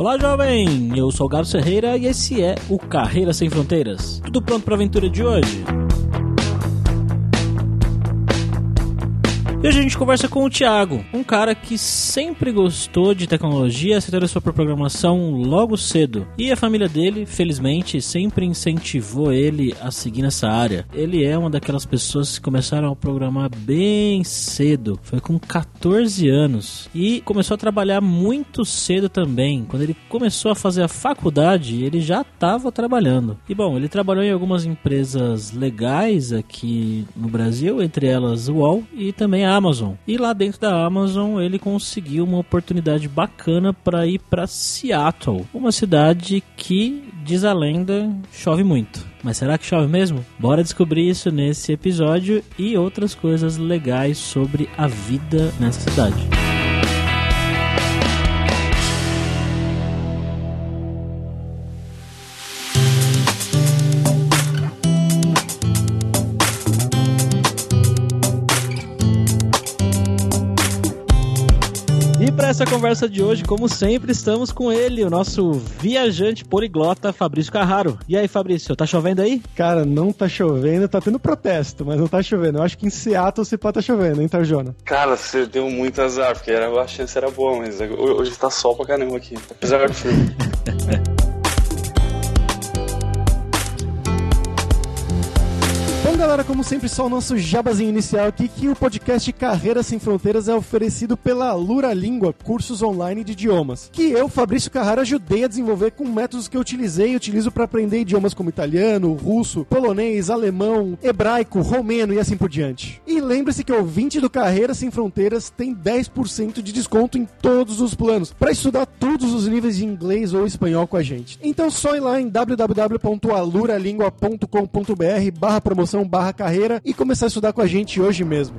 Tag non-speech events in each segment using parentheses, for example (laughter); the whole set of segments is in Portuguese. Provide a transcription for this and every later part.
Olá, jovem! Eu sou o Garo Ferreira e esse é o Carreira Sem Fronteiras. Tudo pronto para a aventura de hoje? E hoje a gente conversa com o Thiago, um cara que sempre gostou de tecnologia, se interessou por programação logo cedo. E a família dele, felizmente, sempre incentivou ele a seguir nessa área. Ele é uma daquelas pessoas que começaram a programar bem cedo, foi com 14 anos. E começou a trabalhar muito cedo também. Quando ele começou a fazer a faculdade, ele já estava trabalhando. E bom, ele trabalhou em algumas empresas legais aqui no Brasil, entre elas o UOL e também a Amazon. E lá dentro da Amazon ele conseguiu uma oportunidade bacana para ir para Seattle, uma cidade que, diz a lenda, chove muito. Mas será que chove mesmo? Bora descobrir isso nesse episódio e outras coisas legais sobre a vida nessa cidade. Conversa de hoje, como sempre, estamos com ele, o nosso viajante poliglota Fabrício Carraro. E aí, Fabrício, tá chovendo aí? Cara, não tá chovendo, tá tendo protesto, mas não tá chovendo. Eu acho que em Seattle se pode tá chovendo, hein, Tarjona? Cara, você deu muito azar, porque era, a chance era boa, mas hoje tá sol pra caramba aqui, apesar do frio. (laughs) galera, como sempre, só o nosso jabazinho inicial aqui, que o podcast Carreira Sem Fronteiras é oferecido pela Lura Língua, cursos online de idiomas, que eu, Fabrício Carrara, ajudei a desenvolver com métodos que eu utilizei e utilizo para aprender idiomas como italiano, russo, polonês, alemão, hebraico, romeno e assim por diante. E lembre-se que o ouvinte do Carreira Sem Fronteiras tem 10% de desconto em todos os planos, para estudar todos os níveis de inglês ou espanhol com a gente. Então só ir lá em www.aluralingua.com.br barra promoção barra carreira e começar a estudar com a gente hoje mesmo.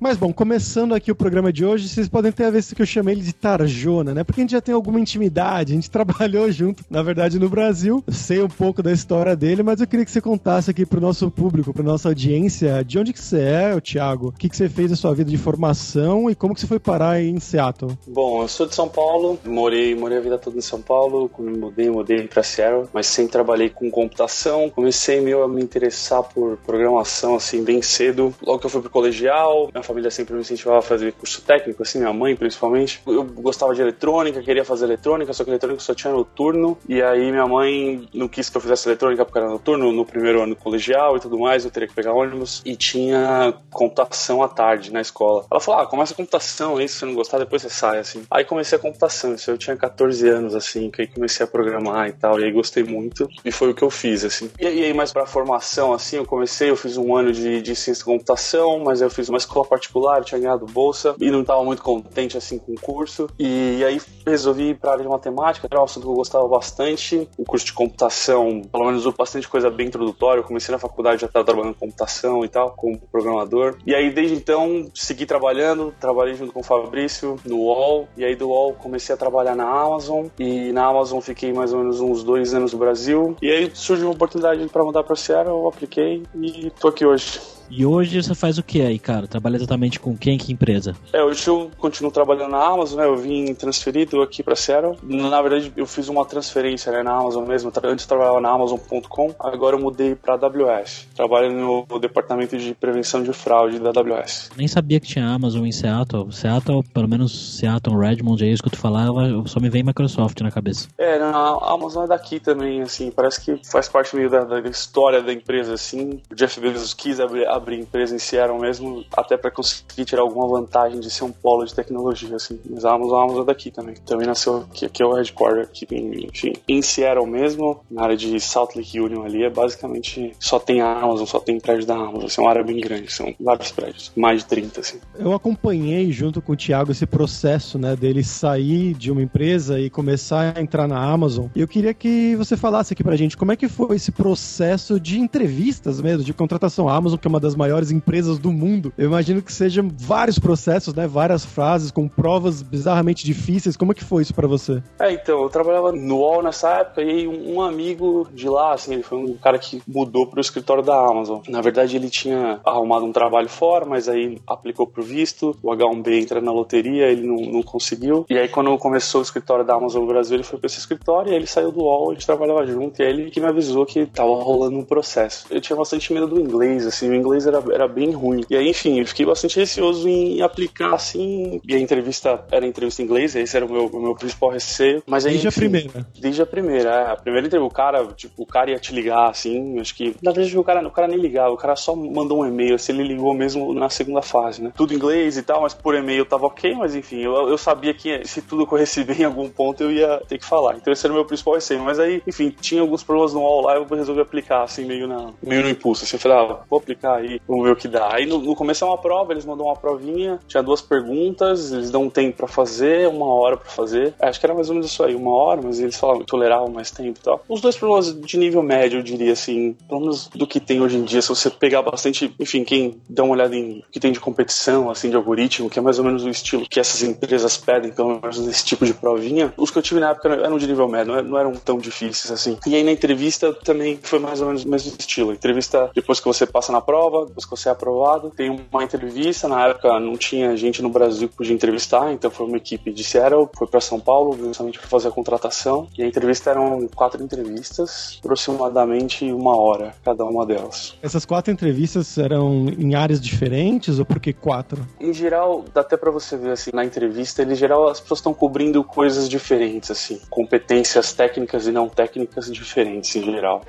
Mas bom, começando aqui o programa de hoje, vocês podem ter a ver que eu chamei ele de Tarjona, né? Porque a gente já tem alguma intimidade, a gente (laughs) trabalhou junto, na verdade, no Brasil. Eu sei um pouco da história dele, mas eu queria que você contasse aqui pro nosso público, pra nossa audiência, de onde que você é, Thiago? O que, que você fez na sua vida de formação e como que você foi parar em Seattle? Bom, eu sou de São Paulo, morei, morei a vida toda em São Paulo, me mudei, mudei pra Seattle, mas sempre trabalhei com computação. Comecei meio a me interessar por programação, assim, bem cedo. Logo que eu fui pro colegial, família sempre me incentivava a fazer curso técnico, assim, minha mãe principalmente. Eu gostava de eletrônica, queria fazer eletrônica, só que eletrônica só tinha noturno. E aí minha mãe não quis que eu fizesse eletrônica porque era noturno, no primeiro ano colegial e tudo mais, eu teria que pegar ônibus. E tinha computação à tarde na escola. Ela falou: ah, começa a computação aí, se você não gostar, depois você sai, assim. Aí comecei a computação, isso eu tinha 14 anos, assim, que aí comecei a programar e tal, e aí gostei muito. E foi o que eu fiz, assim. E aí, mais pra formação, assim, eu comecei, eu fiz um ano de, de ciência da computação, mas eu fiz uma escola particular, tinha ganhado bolsa e não estava muito contente assim com o curso. E aí resolvi ir para a área de matemática, era um assunto que eu gostava bastante. O curso de computação, pelo menos, bastante coisa bem introdutória. Eu comecei na faculdade, já estava trabalhando com computação e tal, como programador. E aí, desde então, segui trabalhando, trabalhei junto com o Fabrício no UOL. E aí, do UOL, comecei a trabalhar na Amazon. E na Amazon fiquei mais ou menos uns dois anos no Brasil. E aí surgiu uma oportunidade para mudar para Seattle, eu apliquei e tô aqui hoje. E hoje você faz o que aí, cara? Trabalha exatamente com quem, que empresa? É, hoje eu continuo trabalhando na Amazon, né? Eu vim transferido aqui para Seattle. Na verdade, eu fiz uma transferência né, na Amazon mesmo. Antes eu trabalhava na Amazon.com, agora eu mudei para AWS. Trabalho no departamento de prevenção de fraude da AWS. Nem sabia que tinha Amazon em Seattle. Seattle, pelo menos Seattle, Redmond, é isso que tu falava, só me vem Microsoft na cabeça. É, a Amazon é daqui também, assim, parece que faz parte meio da, da história da empresa, assim. O Jeff Bezos quis abrir abrir empresa em Seattle mesmo, até para conseguir tirar alguma vantagem de ser um polo de tecnologia, assim. Mas a Amazon, a Amazon é daqui também. Também nasceu aqui, aqui é o headquarter, aqui em, enfim, em Seattle mesmo, na área de Salt Lake Union ali, é basicamente só tem a Amazon, só tem prédio da Amazon, assim, é uma área bem grande, são vários prédios, mais de 30, assim. Eu acompanhei junto com o Thiago esse processo, né, dele sair de uma empresa e começar a entrar na Amazon. E eu queria que você falasse aqui pra gente como é que foi esse processo de entrevistas mesmo, de contratação. A Amazon, que é uma das maiores empresas do mundo, eu imagino que sejam vários processos, né? Várias frases com provas bizarramente difíceis. Como é que foi isso para você? É, então, eu trabalhava no UOL nessa época e um amigo de lá, assim, ele foi um cara que mudou pro escritório da Amazon. Na verdade, ele tinha arrumado um trabalho fora, mas aí aplicou pro visto, o H1B entra na loteria, ele não, não conseguiu. E aí, quando começou o escritório da Amazon no Brasil, ele foi pra esse escritório e ele saiu do UOL, a gente trabalhava junto, e aí ele que me avisou que tava rolando um processo. Eu tinha bastante medo do inglês, assim, o inglês era, era bem ruim. E aí, enfim, eu fiquei bastante receoso em aplicar, assim, e a entrevista era entrevista em inglês, esse era o meu, o meu principal receio. Mas aí, desde enfim, a primeira. Desde a primeira, é. A primeira entrevista, o cara, tipo, o cara ia te ligar, assim, acho que, na verdade, o cara, o cara nem ligava, o cara só mandou um e-mail, assim, ele ligou mesmo na segunda fase, né? Tudo em inglês e tal, mas por e-mail tava ok, mas enfim, eu, eu sabia que se tudo corresse bem em algum ponto eu ia ter que falar. Então esse era o meu principal receio. Mas aí, enfim, tinha alguns problemas no all lá, eu resolvi aplicar, assim, meio, na, meio no impulso. Assim, eu falei, ah, vou aplicar aí, vamos ver o que dá. Aí no, no começo é uma prova, eles mandam uma provinha, tinha duas perguntas, eles dão um tempo pra fazer, uma hora pra fazer. É, acho que era mais ou menos isso aí, uma hora, mas eles falavam que toleravam mais tempo e tal. Os dois problemas de nível médio, eu diria assim, pelo menos do que tem hoje em dia, se você pegar bastante, enfim, quem dá uma olhada em o que tem de competição, assim, de algoritmo, que é mais ou menos o estilo que essas empresas pedem, pelo menos nesse tipo de provinha, os que eu tive na época eram de nível médio, não eram tão difíceis assim. E aí na entrevista também foi mais ou menos o mesmo estilo. Entrevista depois que você passa na prova, depois que você é aprovado, tem uma entrevista. Na época não tinha gente no Brasil que podia entrevistar, então foi uma equipe de Seattle, foi para São Paulo, justamente para fazer a contratação. E a entrevista eram quatro entrevistas, aproximadamente uma hora cada uma delas. Essas quatro entrevistas eram em áreas diferentes ou por que quatro? Em geral, dá até para você ver assim na entrevista, em geral as pessoas estão cobrindo coisas diferentes assim, competências técnicas e não técnicas diferentes em geral.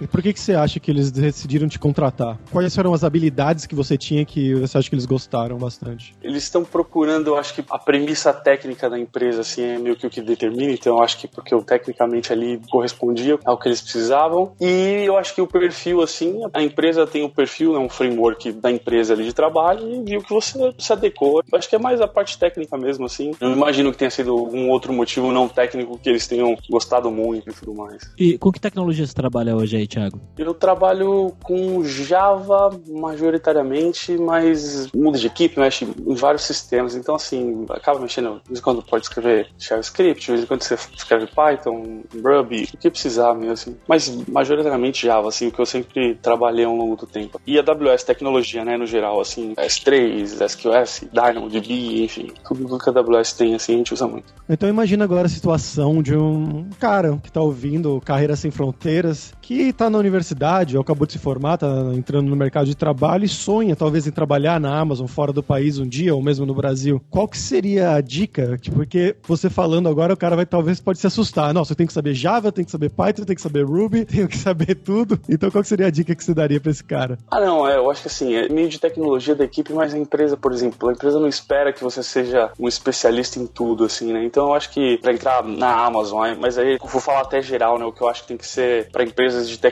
E por que, que você acha que eles decidiram te contratar? Quais foram as habilidades que você tinha que você acha que eles gostaram bastante? Eles estão procurando, eu acho que a premissa técnica da empresa assim, é meio que o que determina, então eu acho que porque eu tecnicamente ali correspondia ao que eles precisavam. E eu acho que o perfil, assim, a empresa tem o um perfil, é né, um framework da empresa ali de trabalho e viu que você se adequou. Eu acho que é mais a parte técnica mesmo, assim. Eu imagino que tenha sido algum outro motivo não técnico que eles tenham gostado muito e tudo mais. E com que tecnologia você trabalha hoje aí, Thiago? Eu trabalho com Java majoritariamente, mas muda de equipe, mexe em vários sistemas. Então, assim, acaba mexendo. De vez em quando pode escrever JavaScript, de vez em quando você escreve Python, Ruby, o que precisar mesmo, assim. Mas majoritariamente Java, assim, o que eu sempre trabalhei ao longo do tempo. E AWS tecnologia, né, no geral, assim, S3, SQS, DynamoDB, enfim, tudo que a AWS tem, assim, a gente usa muito. Então imagina agora a situação de um cara que tá ouvindo Carreira Sem Fronteiras, que tá na universidade, ou acabou de se formar, tá entrando no mercado de trabalho e sonha talvez em trabalhar na Amazon fora do país um dia, ou mesmo no Brasil. Qual que seria a dica? Porque você falando agora, o cara vai talvez pode se assustar. Nossa, eu tenho que saber Java, tenho que saber Python, tenho que saber Ruby, (laughs) tenho que saber tudo. Então qual que seria a dica que você daria para esse cara? Ah, não, é, eu acho que assim, é meio de tecnologia da equipe, mas a empresa, por exemplo, a empresa não espera que você seja um especialista em tudo, assim, né? Então eu acho que para entrar na Amazon, mas aí eu vou falar até geral, né? O que eu acho que tem que ser para empresas de tecnologia,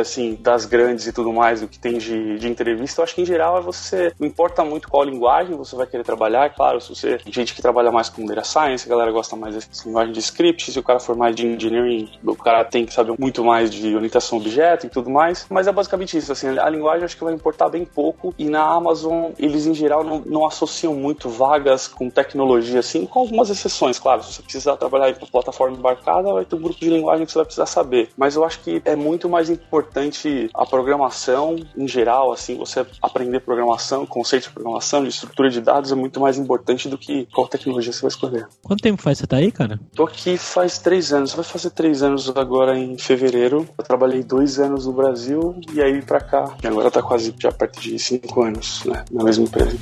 assim, das grandes e tudo mais, o que tem de, de entrevista, eu acho que em geral é você, não importa muito qual linguagem você vai querer trabalhar, é claro, se você, gente que trabalha mais com data science, a galera gosta mais dessa linguagem de script, se o cara for mais de engineering, o cara tem que saber muito mais de orientação objeto e tudo mais, mas é basicamente isso, assim, a linguagem acho que vai importar bem pouco e na Amazon eles em geral não, não associam muito vagas com tecnologia, assim, com algumas exceções, claro, se você precisar trabalhar em plataforma embarcada, vai ter um grupo de linguagem que você vai precisar saber, mas eu acho que é muito mais importante a programação em geral, assim, você aprender programação, conceito de programação, de estrutura de dados é muito mais importante do que qual tecnologia você vai escolher. Quanto tempo faz você tá aí, cara? Tô aqui faz três anos, vai fazer três anos agora em fevereiro. Eu trabalhei dois anos no Brasil e aí pra cá, e agora tá quase já perto de cinco anos, né, na mesma empresa.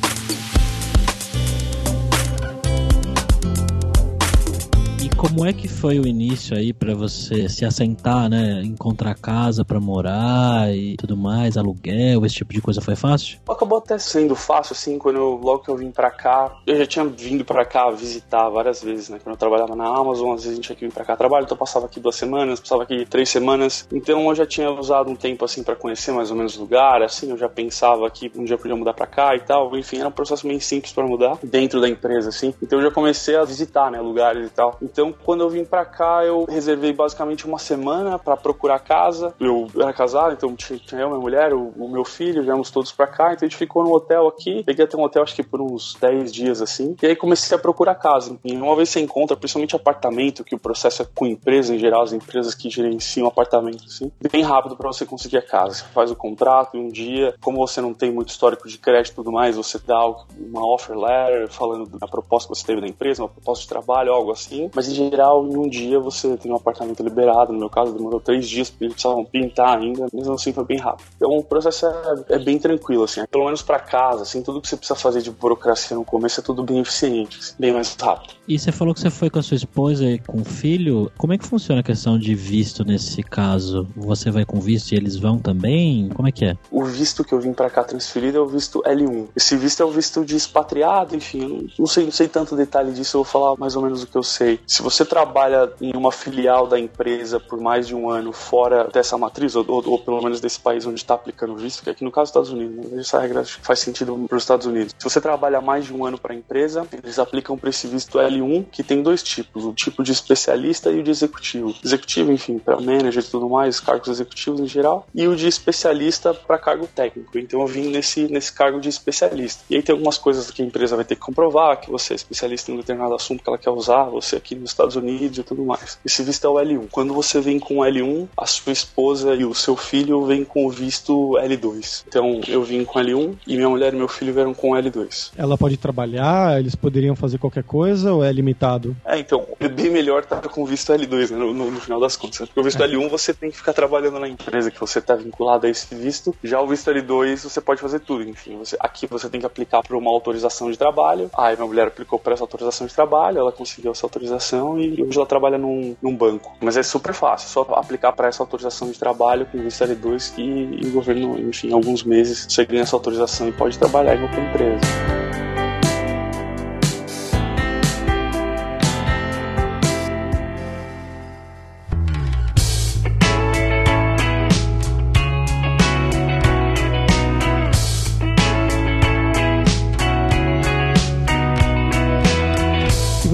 Como é que foi o início aí para você se assentar, né? Encontrar casa para morar e tudo mais, aluguel, esse tipo de coisa foi fácil? Acabou até sendo fácil, assim, quando eu, logo que eu vim para cá. Eu já tinha vindo para cá visitar várias vezes, né? Quando eu trabalhava na Amazon, às vezes a gente tinha que vir pra cá trabalho, então eu passava aqui duas semanas, passava aqui três semanas. Então eu já tinha usado um tempo, assim, para conhecer mais ou menos o lugar, assim, eu já pensava que um dia eu podia mudar para cá e tal. Enfim, era um processo meio simples para mudar dentro da empresa, assim. Então eu já comecei a visitar, né, lugares e tal. Então Então, quando eu vim para cá, eu reservei basicamente uma semana para procurar casa. Eu era casado, então tinha eu, minha mulher, o, o meu filho, viemos todos para cá. Então a gente ficou no hotel aqui. Peguei até um hotel, acho que por uns 10 dias assim. E aí comecei a procurar casa. E uma vez você encontra, principalmente apartamento, que o processo é com empresa em geral, as empresas que gerenciam apartamento, assim, bem rápido para você conseguir a casa. Você faz o contrato um dia. Como você não tem muito histórico de crédito e tudo mais, você dá uma offer letter falando da proposta que você teve da empresa, uma proposta de trabalho, algo assim. Mas geral, em um dia você tem um apartamento liberado. No meu caso, demorou três dias porque eles precisavam pintar ainda. Mesmo assim, foi bem rápido. Então o processo é, é bem tranquilo, assim. Pelo menos para casa, assim, tudo que você precisa fazer de burocracia no começo é tudo bem eficiente, assim, bem mais rápido. E você falou que você foi com a sua esposa e com o filho. Como é que funciona a questão de visto nesse caso? Você vai com visto e eles vão também? Como é que é? O visto que eu vim para cá transferido é o visto L1. Esse visto é o visto de expatriado, enfim, não sei, não sei tanto detalhe disso, eu vou falar mais ou menos o que eu sei. Se você trabalha em uma filial da empresa por mais de um ano fora dessa matriz, ou, ou, ou pelo menos desse país onde está aplicando o visto, que aqui no caso dos Estados Unidos, né? essa regra faz sentido para os Estados Unidos. Se você trabalha mais de um ano para a empresa, eles aplicam para esse visto L1, que tem dois tipos, o tipo de especialista e o de executivo. Executivo, enfim, para manager e tudo mais, cargos executivos em geral, e o de especialista para cargo técnico. Então eu vim nesse, nesse cargo de especialista. E aí tem algumas coisas que a empresa vai ter que comprovar, que você é especialista em um determinado assunto que ela quer usar, você aqui nos Estados Unidos e tudo mais. Esse visto é o L1. Quando você vem com o L1, a sua esposa e o seu filho vêm com o visto L2. Então eu vim com L1 e minha mulher e meu filho vieram com L2. Ela pode trabalhar, eles poderiam fazer qualquer coisa ou é limitado? É, então, é bem melhor estar com o visto L2, né, no, no, no, final das contas. Né? Porque o visto é. L1 você tem que ficar trabalhando na empresa que você está vinculado a esse visto. Já o visto L2 você pode fazer tudo, enfim. Você, aqui você tem que aplicar para uma autorização de trabalho. Aí minha mulher aplicou para essa autorização de trabalho, ela conseguiu essa autorização e hoje ela trabalha num, num banco. Mas é super fácil, só aplicar para essa autorização de trabalho com visto L2 que e o governo, enfim, em alguns meses você ganha essa autorização e pode trabalhar em outra empresa.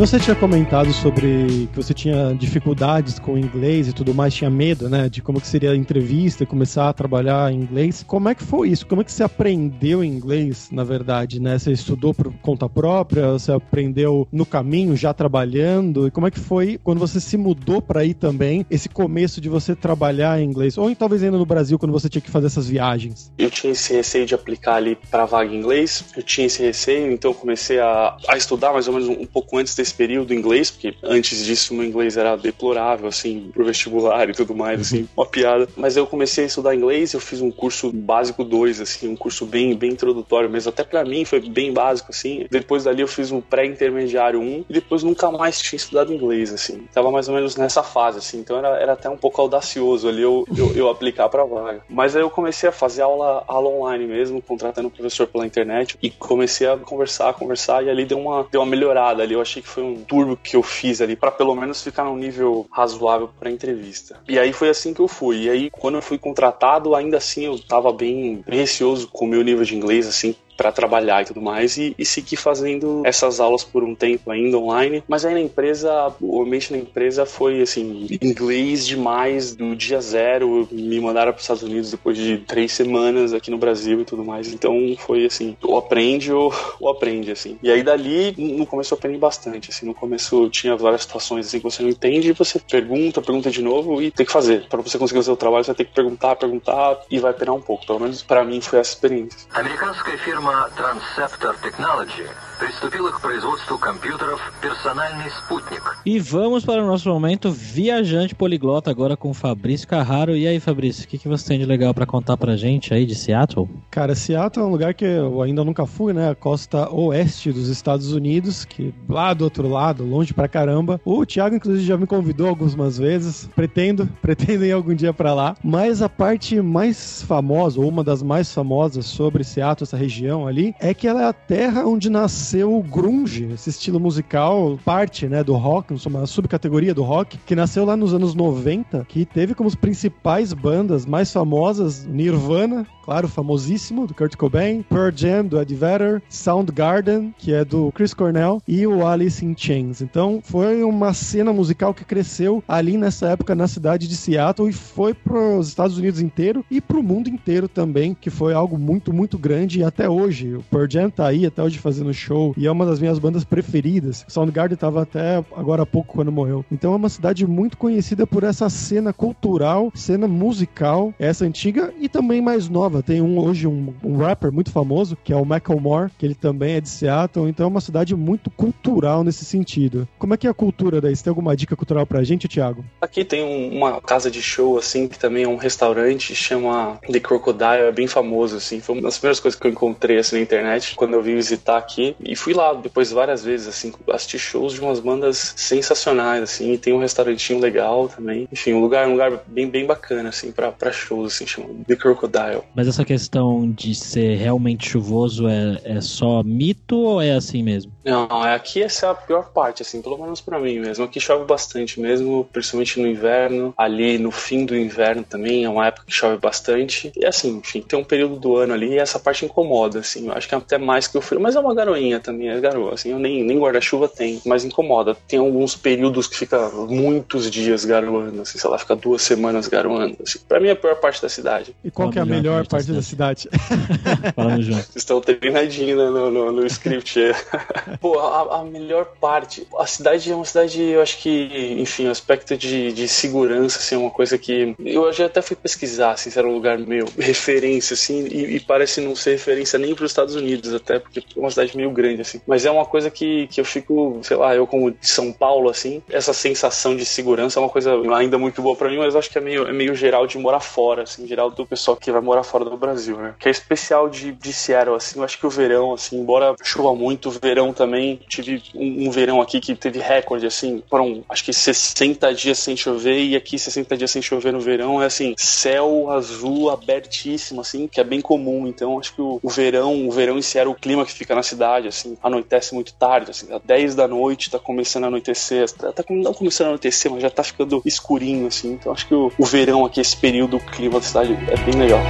Você tinha comentado sobre que você tinha dificuldades com o inglês e tudo mais, tinha medo, né, de como que seria a entrevista, começar a trabalhar em inglês. Como é que foi isso? Como é que você aprendeu inglês, na verdade, né? Você estudou por conta própria? Você aprendeu no caminho, já trabalhando? E como é que foi quando você se mudou para aí também, esse começo de você trabalhar em inglês? Ou talvez ainda no Brasil, quando você tinha que fazer essas viagens? Eu tinha esse receio de aplicar ali para vaga em inglês, eu tinha esse receio, então comecei a, a estudar mais ou menos um pouco antes desse esse período inglês, porque antes disso meu inglês era deplorável, assim, pro vestibular e tudo mais, assim, uma piada. Mas eu comecei a estudar inglês, eu fiz um curso básico 2, assim, um curso bem, bem introdutório mesmo. Até para mim foi bem básico, assim. Depois dali eu fiz um pré-intermediário 1 um, e depois nunca mais tinha estudado inglês, assim. Tava mais ou menos nessa fase, assim. Então era, era até um pouco audacioso ali eu, eu, eu aplicar pra vaga. Mas aí eu comecei a fazer aula, aula online mesmo, contratando um professor pela internet e comecei a conversar, conversar e ali deu uma, deu uma melhorada ali. Eu achei que foi um turbo que eu fiz ali para pelo menos ficar num nível razoável para entrevista. E aí foi assim que eu fui. E aí quando eu fui contratado, ainda assim eu tava bem, receoso com o meu nível de inglês assim, para trabalhar e tudo mais e, e seguir fazendo essas aulas por um tempo ainda online. Mas aí na empresa, o ambiente na empresa foi assim, inglês demais do dia zero. Me mandaram para os Estados Unidos depois de três semanas aqui no Brasil e tudo mais. Então foi assim, ou aprende ou, ou aprende, assim. E aí dali, no começo eu aprendi bastante, assim. No começo tinha várias situações assim que você não entende e você pergunta, pergunta de novo e tem que fazer. Para você conseguir o seu trabalho, você tem que perguntar, perguntar e vai penar um pouco. Pelo menos para mim foi essa experiência. Americanos Therma transceptor technology. приступила к производству компьютеров «Персональный спутник». E vamos para o nosso momento viajante poliglota agora com Fabrício Carraro. E aí, Fabrício, o que, que você tem de legal para contar pra gente aí de Seattle? Cara, Seattle é um lugar que eu ainda nunca fui, né? A costa oeste dos Estados Unidos, que lá do outro lado, longe pra caramba. O Thiago, inclusive, já me convidou algumas vezes. Pretendo, (laughs) pretendo ir algum dia para lá. Mas a parte mais famosa, ou uma das mais famosas sobre Seattle, essa região ali, é que ela é a terra onde nasceu nasceu o grunge, esse estilo musical, parte, né, do rock, uma subcategoria do rock, que nasceu lá nos anos 90, que teve como as principais bandas mais famosas Nirvana, claro, famosíssimo, do Kurt Cobain, Pearl Jam, do Eddie Vedder, Soundgarden, que é do Chris Cornell, e o Alice in Chains. Então, foi uma cena musical que cresceu ali nessa época na cidade de Seattle e foi para os Estados Unidos inteiro e para o mundo inteiro também, que foi algo muito, muito grande e até hoje. O Pearl Jam tá aí até hoje fazendo show e é uma das minhas bandas preferidas. Soundgarden tava até agora há pouco quando morreu. Então é uma cidade muito conhecida por essa cena cultural, cena musical, essa antiga e também mais nova. Tem um hoje um, um rapper muito famoso que é o Macklemore, que ele também é de Seattle. Então é uma cidade muito cultural nesse sentido. Como é que é a cultura daí? Você tem alguma dica cultural pra gente, Thiago? Aqui tem um, uma casa de show, assim, que também é um restaurante, chama The Crocodile, é bem famoso, assim. Foi uma das primeiras coisas que eu encontrei, assim, na internet, quando eu vim visitar aqui. Fui lá depois várias vezes, assim, assistir shows de umas bandas sensacionais, assim. E tem um restaurantinho legal também. Enfim, um lugar, um lugar bem, bem bacana, assim, pra, pra shows, assim, chama The Crocodile. Mas essa questão de ser realmente chuvoso é, é só mito ou é assim mesmo? Não, é aqui essa é a pior parte, assim, pelo menos para mim mesmo. Aqui chove bastante mesmo, principalmente no inverno. Ali no fim do inverno também é uma época que chove bastante. E assim, enfim, tem um período do ano ali e essa parte incomoda, assim. Eu acho que é até mais que o frio, mas é uma garoinha também, é garoa, assim. Eu nem, nem guarda-chuva tem, mas incomoda. Tem alguns períodos que fica muitos dias garoando, assim, sei lá, fica duas semanas garoando. Assim. Pra mim é a pior parte da cidade. E qual, que é a melhor, melhor parte, da cidade? (laughs) Falando junto. Vocês estão treinadinhos né, no, no, no script. (laughs) Pô, a, a, melhor parte. A cidade é uma cidade, eu acho que, enfim, o aspecto de, de segurança, assim, é uma coisa que. Eu já até fui pesquisar, assim, se era um lugar meio referência, assim, e, e parece não ser referência nem para os Estados Unidos, até, porque é uma cidade meio grande, assim. Mas é uma coisa que, que eu fico, sei lá, eu como de São Paulo, assim, essa sensação de segurança é uma coisa ainda muito boa para mim, mas eu acho que é meio, é meio geral de morar fora, assim, geral do pessoal que vai morar fora do Brasil, né? Que é especial de, de Seattle, assim, eu acho que o verão, assim, embora chova muito, o verão também, tive um, um verão aqui que teve recorde, assim, foram acho que 60 dias sem chover e aqui 60 dias sem chover no verão é assim, céu azul abertíssimo, assim, que é bem comum. Então acho que o, o verão, o verão em era o clima que fica na cidade, assim, anoitece muito tarde, assim, às 10 da noite tá começando a anoitecer, tá, tá não começando a anoitecer, mas já tá ficando escurinho, assim. Então acho que o, o verão aqui, esse período, o clima da cidade é bem legal.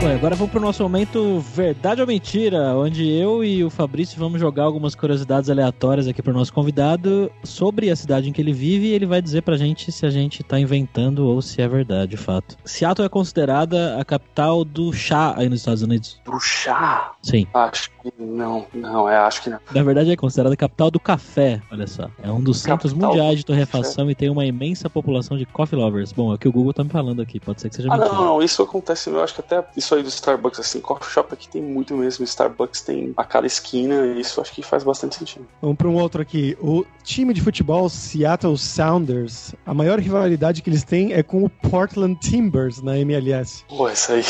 Bom, agora vamos pro nosso momento Verdade ou Mentira, onde eu e o Fabrício vamos jogar algumas curiosidades aleatórias aqui pro nosso convidado sobre a cidade em que ele vive e ele vai dizer pra gente se a gente tá inventando ou se é verdade o fato. Seattle é considerada a capital do chá aí nos Estados Unidos? Do chá? Sim. Acho que não, não, é, acho que não. Na verdade é considerada a capital do café, olha só. É um dos centros mundiais de torrefação e tem uma imensa população de coffee lovers. Bom, é o que o Google tá me falando aqui, pode ser que seja ah, mentira. Não, não, isso acontece, eu acho que até isso aí do Starbucks, assim, coffee shop aqui tem muito mesmo. Starbucks tem a cada esquina e isso acho que faz bastante sentido. Vamos para um outro aqui. O time de futebol Seattle Sounders, a maior rivalidade que eles têm é com o Portland Timbers na MLS. Pô, essa aí.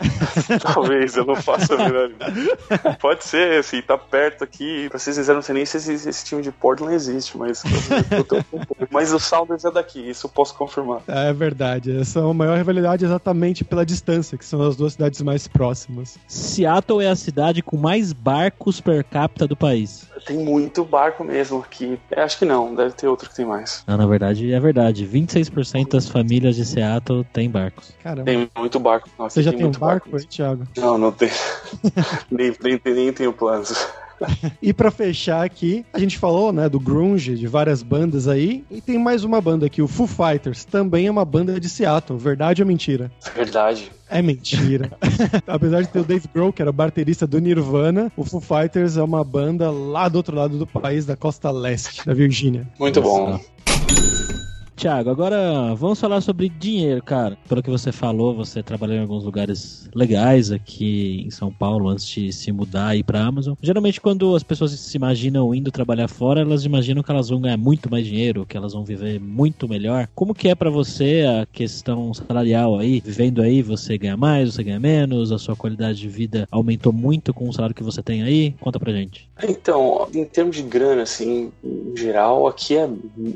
(laughs) Talvez, eu não faço a menor Pode ser, assim, tá perto aqui. Pra vocês não sei nem se esse, esse, time de Portland existe, mas. mas o Sounders é daqui, isso eu posso confirmar. É verdade. Essa é a maior rivalidade exatamente pela distância, que são as duas cidades mais próximas. Seattle é a cidade com mais barcos per capita do país. Tem muito barco mesmo aqui. É, acho que não, deve ter outro que tem mais. Ah, na verdade, é verdade. 26% das famílias de Seattle têm barcos. Caramba. Tem muito barco. Nossa, Você já tem, tem um barco, barco aí, Thiago? Não, não tem. (laughs) nem, nem, nem tenho planos. e para fechar aqui, a gente falou, né, do grunge, de várias bandas aí, e tem mais uma banda aqui, o Foo Fighters, também é uma banda de Seattle, verdade ou mentira? Verdade. É mentira. (laughs) Apesar de ter o Dave Grohl, que era baterista do Nirvana, o Foo Fighters é uma banda lá do outro lado do país, da costa leste, da Virgínia. Muito bom. Tiago, agora vamos falar sobre dinheiro, cara. Pelo que você falou, você trabalhou em alguns lugares legais aqui em São Paulo antes de se mudar e ir pra Amazon. Geralmente, quando as pessoas se imaginam indo trabalhar fora, elas imaginam que elas vão ganhar muito mais dinheiro, que elas vão viver muito melhor. Como que é para você a questão salarial aí? Vivendo aí, você ganha mais, você ganha menos, a sua qualidade de vida aumentou muito com o salário que você tem aí? Conta pra gente. Então, em termos de grana, assim, em geral, aqui é,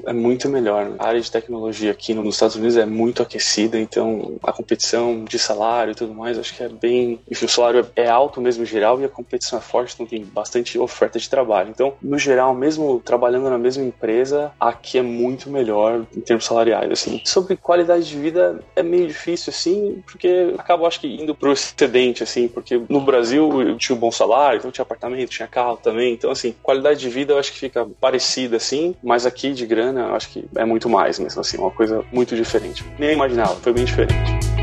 é muito melhor. A área de de tecnologia aqui nos Estados Unidos é muito aquecida, então a competição de salário e tudo mais, acho que é bem. Enfim, o salário é alto mesmo em geral e a competição é forte, então tem bastante oferta de trabalho. Então, no geral, mesmo trabalhando na mesma empresa, aqui é muito melhor em termos salariais, assim. Sobre qualidade de vida é meio difícil, assim, porque acabo, acho que, indo pro excedente, assim, porque no Brasil eu tinha um bom salário, então tinha apartamento, tinha carro também, então, assim, qualidade de vida eu acho que fica parecida, assim, mas aqui de grana eu acho que é muito mais mesmo, assim, uma coisa muito diferente. Nem imaginava, foi bem diferente.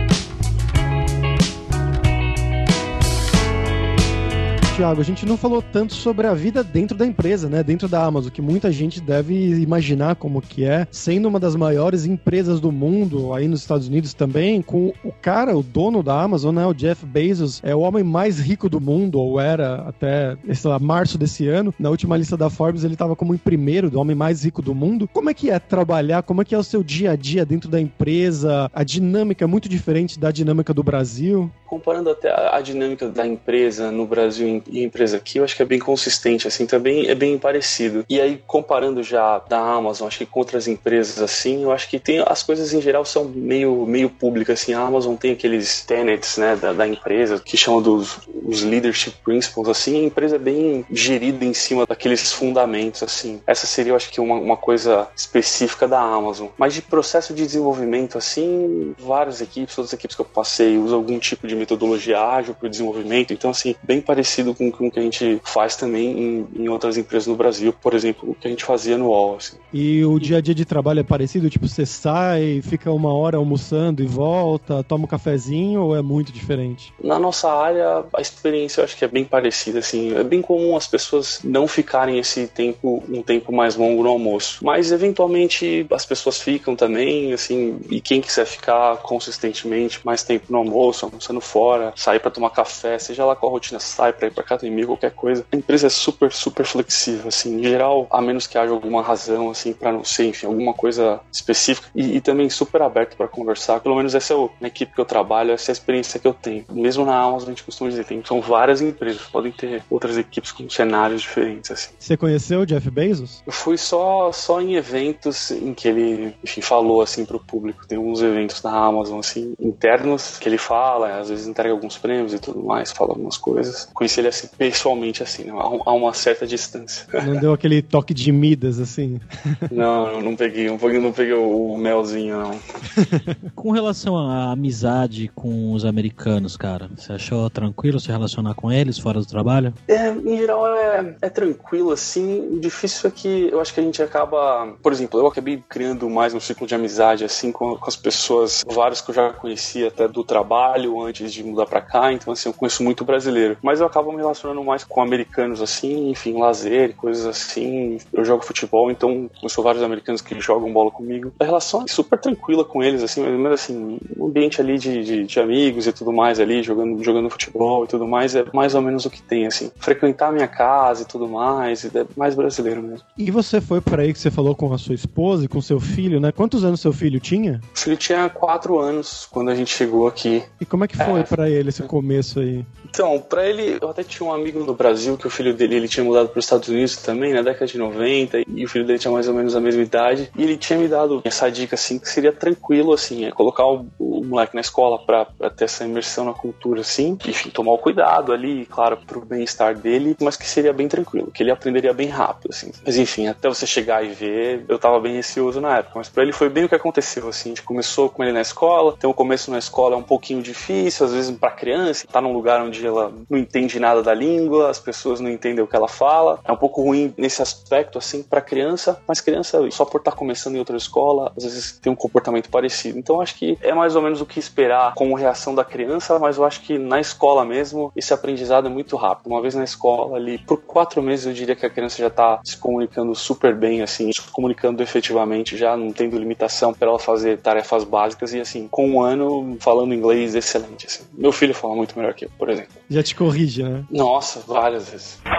Thiago, a gente não falou tanto sobre a vida dentro da empresa, né? Dentro da Amazon, que muita gente deve imaginar como que é, sendo uma das maiores empresas do mundo, aí nos Estados Unidos também, com o cara, o dono da Amazon, né? O Jeff Bezos, é o homem mais rico do mundo, ou era até, sei lá, março desse ano. Na última lista da Forbes, ele estava como em primeiro do homem mais rico do mundo. Como é que é trabalhar? Como é que é o seu dia a dia dentro da empresa? A dinâmica é muito diferente da dinâmica do Brasil? Comparando até a dinâmica da empresa no Brasil e empresa aqui, eu acho que é bem consistente, assim, também é bem parecido. E aí, comparando já da Amazon, acho que com outras empresas, assim, eu acho que tem as coisas em geral são meio, meio públicas, assim, a Amazon tem aqueles tenets, né, da, da empresa, que chamam dos os leadership principles, assim, a empresa é bem gerida em cima daqueles fundamentos, assim. Essa seria, eu acho que, uma, uma coisa específica da Amazon. Mas de processo de desenvolvimento, assim, várias equipes, todas as equipes que eu passei usam algum tipo de metodologia ágil para o desenvolvimento, então, assim, bem parecido com com o que a gente faz também em, em, outras empresas no Brasil, por exemplo, o que a gente fazia no UOL. Assim. E o dia a dia de trabalho é parecido? Tipo, você sai, fica uma hora almoçando e volta, toma um cafezinho ou é muito diferente? Na nossa área, a experiência eu acho que é bem parecida, assim. É bem comum as pessoas não ficarem esse tempo, um tempo mais longo no almoço. Mas, eventualmente, as pessoas ficam também, assim, e quem quiser ficar consistentemente mais tempo no almoço, almoçando fora, sair para tomar café, seja lá qual a rotina sai para ir para academia, qualquer coisa. A empresa é super, super flexível, assim, em geral, a menos que haja alguma razão, assim, para não ser, enfim, alguma coisa específica. E, e também super aberto para conversar. Pelo menos essa é o, na equipe que eu trabalho, essa é a experiência que eu tenho. Mesmo na Amazon, a gente costuma dizer, tem, são várias empresas, podem ter outras equipes com cenários diferentes, assim. Você conheceu o Jeff Bezos? Eu fui só, só em eventos em que ele, enfim, falou, assim, pro público. Tem alguns eventos da Amazon, assim, internos, que ele fala, às vezes entrega alguns prêmios e tudo mais, fala algumas coisas. Conheci ele, assim, pessoalmente, assim, né? a, uma certa distância. Não deu aquele toque de Midas, assim? (laughs) Não, não peguei, um pouquinho não peguei o melzinho, não. (laughs) Com relação à amizade com os americanos, cara, você achou tranquilo se relacionar com eles fora do trabalho? É, em geral é, é tranquilo, assim. O difícil é que eu acho que a gente acaba. Por exemplo, eu acabei criando mais um ciclo de amizade, assim, com, com as pessoas, vários que eu já conhecia até do trabalho antes de mudar pra cá, então, assim, eu conheço muito brasileiro. Mas eu acabo me relacionando mais com americanos assim, enfim, lazer, coisas assim. Eu jogo futebol, então conheço vários americanos que jogam bola comigo. A relação é super tranquila com eles, assim, mas assim, um ambiente ali de, de, de, amigos e tudo mais ali, jogando, jogando futebol e tudo mais, é mais ou menos o que tem, assim. Frequentar minha casa e tudo mais, é mais brasileiro mesmo. E você foi para aí que você falou com a sua esposa e com seu filho, né? Quantos anos seu filho tinha? O filho tinha quatro anos quando a gente chegou aqui. E como é que foi é, para ele esse começo aí? Então, para ele, eu até tinha um amigo no Brasil que o filho dele ele tinha mudado para os Estados Unidos também, na década de 90, e o filho dele tinha mais ou menos a mesma idade, e ele tinha me dado essa dica assim que seria tranquilo assim, é colocar o, o moleque na escola para ter essa imersão na cultura assim, enfim, tomar o cuidado ali, claro, pro bem-estar dele, mas que seria bem tranquilo, que ele aprenderia bem rápido assim. Mas enfim, até você chegar e ver, eu tava bem receoso na época, mas para ele foi bem o que aconteceu assim, a gente começou com ele na escola, então o começo na escola é um pouquinho difícil, às vezes para criança, tá num lugar onde ela não entende nada da língua, as pessoas não entendem o que ela fala. É um pouco ruim nesse aspecto, assim, para criança, mas criança, só por estar tá começando em outra escola, às vezes tem um comportamento parecido. Então acho que é mais ou menos o que esperar como reação da criança, mas eu acho que na escola mesmo, esse aprendizado é muito rápido. Uma vez na escola ali, por quatro meses eu diria que a criança já está se comunicando super bem, assim, se comunicando efetivamente, já não tendo limitação para ela fazer tarefas básicas e assim, com um ano falando inglês excelente. Assim. Meu filho fala muito melhor que eu, por exemplo. Já te corrige, né? Nossa, várias vezes. Okay,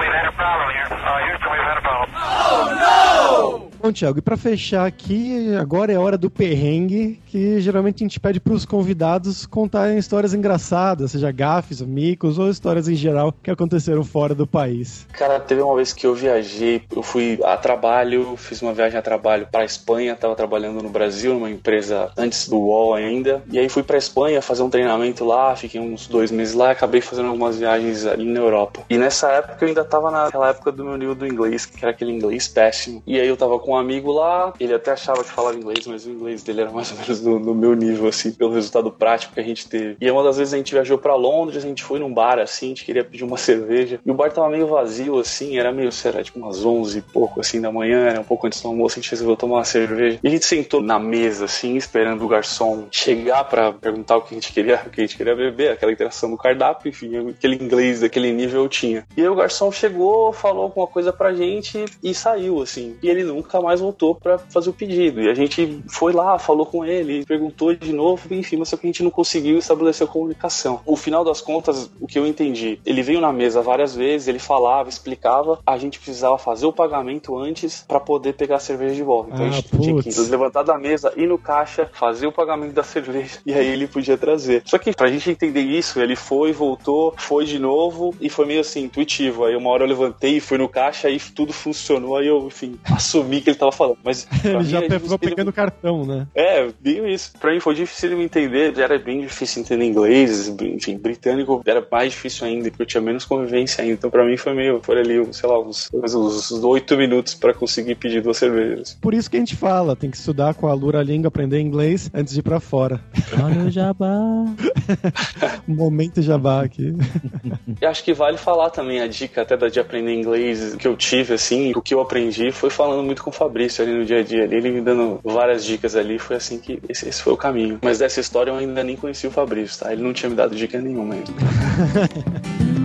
we've had a problem here. Uh, Houston, we've had a problem. Oh, no! Bom, Thiago, e pra fechar aqui, agora é hora do perrengue, que geralmente a gente pede pros convidados contarem histórias engraçadas, seja gafes, micos ou histórias em geral que aconteceram fora do país. Cara, teve uma vez que eu viajei, eu fui a trabalho, fiz uma viagem a trabalho pra Espanha, tava trabalhando no Brasil, numa empresa antes do UOL ainda, e aí fui pra Espanha fazer um treinamento lá, fiquei uns dois meses lá, acabei fazendo algumas viagens ali na Europa. E nessa época eu ainda tava naquela época do meu nível do inglês, que era aquele inglês péssimo. E aí eu tava com um amigo lá, ele até achava que falava inglês, mas o inglês dele era mais ou menos no, no meu nível, assim, pelo resultado prático que a gente teve. E uma das vezes a gente viajou para Londres, a gente foi num bar, assim, a gente queria pedir uma (laughs) cerveja, e o bar tava meio vazio, assim, era meio, sei tipo umas 11 e pouco, assim, da manhã, era um pouco antes do almoço, a gente resolveu tomar uma cerveja. E a gente sentou na mesa, assim, esperando o garçom chegar para perguntar o que a gente queria, o que a gente queria beber, aquela interação do cardápio, enfim, aquele inglês daquele nível eu tinha. E aí o garçom chegou, falou alguma coisa pra gente e saiu, assim. E ele nunca mais voltou para fazer o pedido. E a gente foi lá, falou com ele, perguntou de novo, enfim, mas só que a gente não conseguiu estabelecer a comunicação. No final das contas, o que eu entendi, ele veio na mesa várias vezes, ele falava, explicava, a gente precisava fazer o pagamento antes para poder pegar a cerveja de volta. Então Ah, a gente tinha que putz. levantar da mesa, ir no caixa, fazer o pagamento da cerveja (laughs) e aí ele podia trazer. Só que pra gente entender isso, ele foi, voltou, foi de novo e foi meio assim, intuitivo. Aí uma hora eu levantei e fui no caixa, aí tudo funcionou, aí eu, enfim, (laughs) assumi que ele tava falando. Mas (laughs) pra Ele já é ficou pegando cartão, né? é, bem isso. Pra mim foi difícil de me entender, era bem difícil entender inglês, enfim, britânico era mais difícil ainda, porque eu tinha menos convivência ainda. Então pra mim foi meio, foi ali, sei lá, uns oito minutos pra conseguir pedir duas cervejas. Por isso que a gente fala, tem que estudar com a Lura Língua, aprender inglês antes de ir pra fora. Olha o jabá. (laughs) Momento jabá aqui. E acho que vale falar também a dica até da de aprender inglês que eu tive, assim, o que eu aprendi foi falando muito com Fabrício ali no dia a dia, ele me dando várias dicas ali, foi assim que esse, esse foi o caminho. Mas dessa história eu ainda nem conheci o Fabrício, tá? Ele não tinha me dado dica nenhuma ainda. (laughs)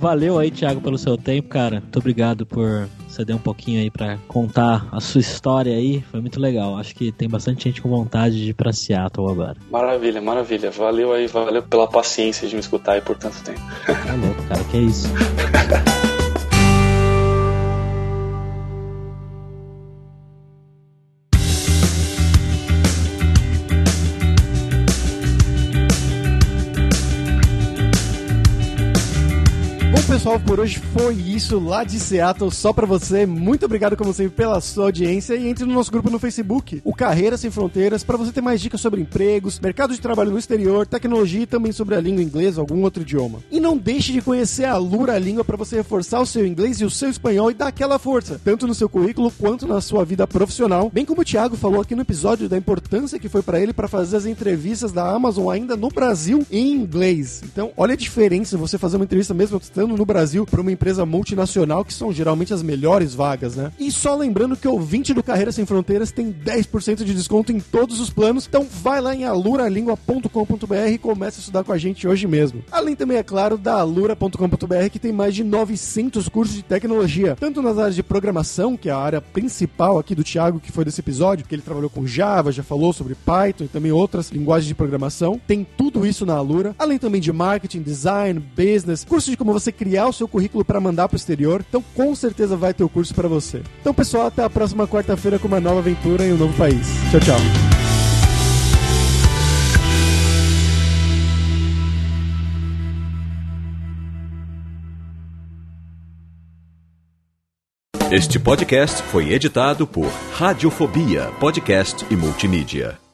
Valeu aí, Thiago, pelo seu tempo, cara. Muito obrigado por ceder um pouquinho aí pra contar a sua história aí. Foi muito legal. Acho que tem bastante gente com vontade de ir pra Seattle agora. Maravilha, maravilha. Valeu aí, valeu pela paciência de me escutar aí por tanto tempo. Tá louco, cara. Que é isso? (laughs) pessoal, por hoje foi isso lá de Seattle, só pra você. Muito obrigado, como sempre, pela sua audiência e entre no nosso grupo no Facebook, o Carreira Sem Fronteiras, pra você ter mais dicas sobre empregos, mercado de trabalho no exterior, tecnologia e também sobre a língua inglesa ou algum outro idioma. E não deixe de conhecer a Lura Língua pra você reforçar o seu inglês e o seu espanhol e dar aquela força, tanto no seu currículo quanto na sua vida profissional. Bem como o Thiago falou aqui no episódio da importância que foi pra ele pra fazer as entrevistas da Amazon ainda no Brasil em inglês. Então, olha a diferença você fazer uma entrevista mesmo estando no Brasil para uma empresa multinacional, que são geralmente as melhores vagas, né? E só lembrando que o ouvinte do Carreira Sem Fronteiras tem 10% de desconto em todos os planos. Então vai lá em aluralingua.com.br e comece a estudar com a gente hoje mesmo. Além também, é claro, da alura.com.br, que tem mais de 900 cursos de tecnologia, tanto nas áreas de programação, que é a área principal aqui do Thiago, que foi desse episódio, que ele trabalhou com Java, já falou sobre Python e também outras linguagens de programação. Tem tudo isso na Alura, além também de marketing, design, business, curso de como você criar o seu currículo para mandar para o exterior. Então, com certeza vai ter o curso para você. Então, pessoal, até a próxima quarta-feira com uma nova aventura em um novo país. Tchau, tchau. Este podcast foi editado por Radiofobia, podcast e multimídia.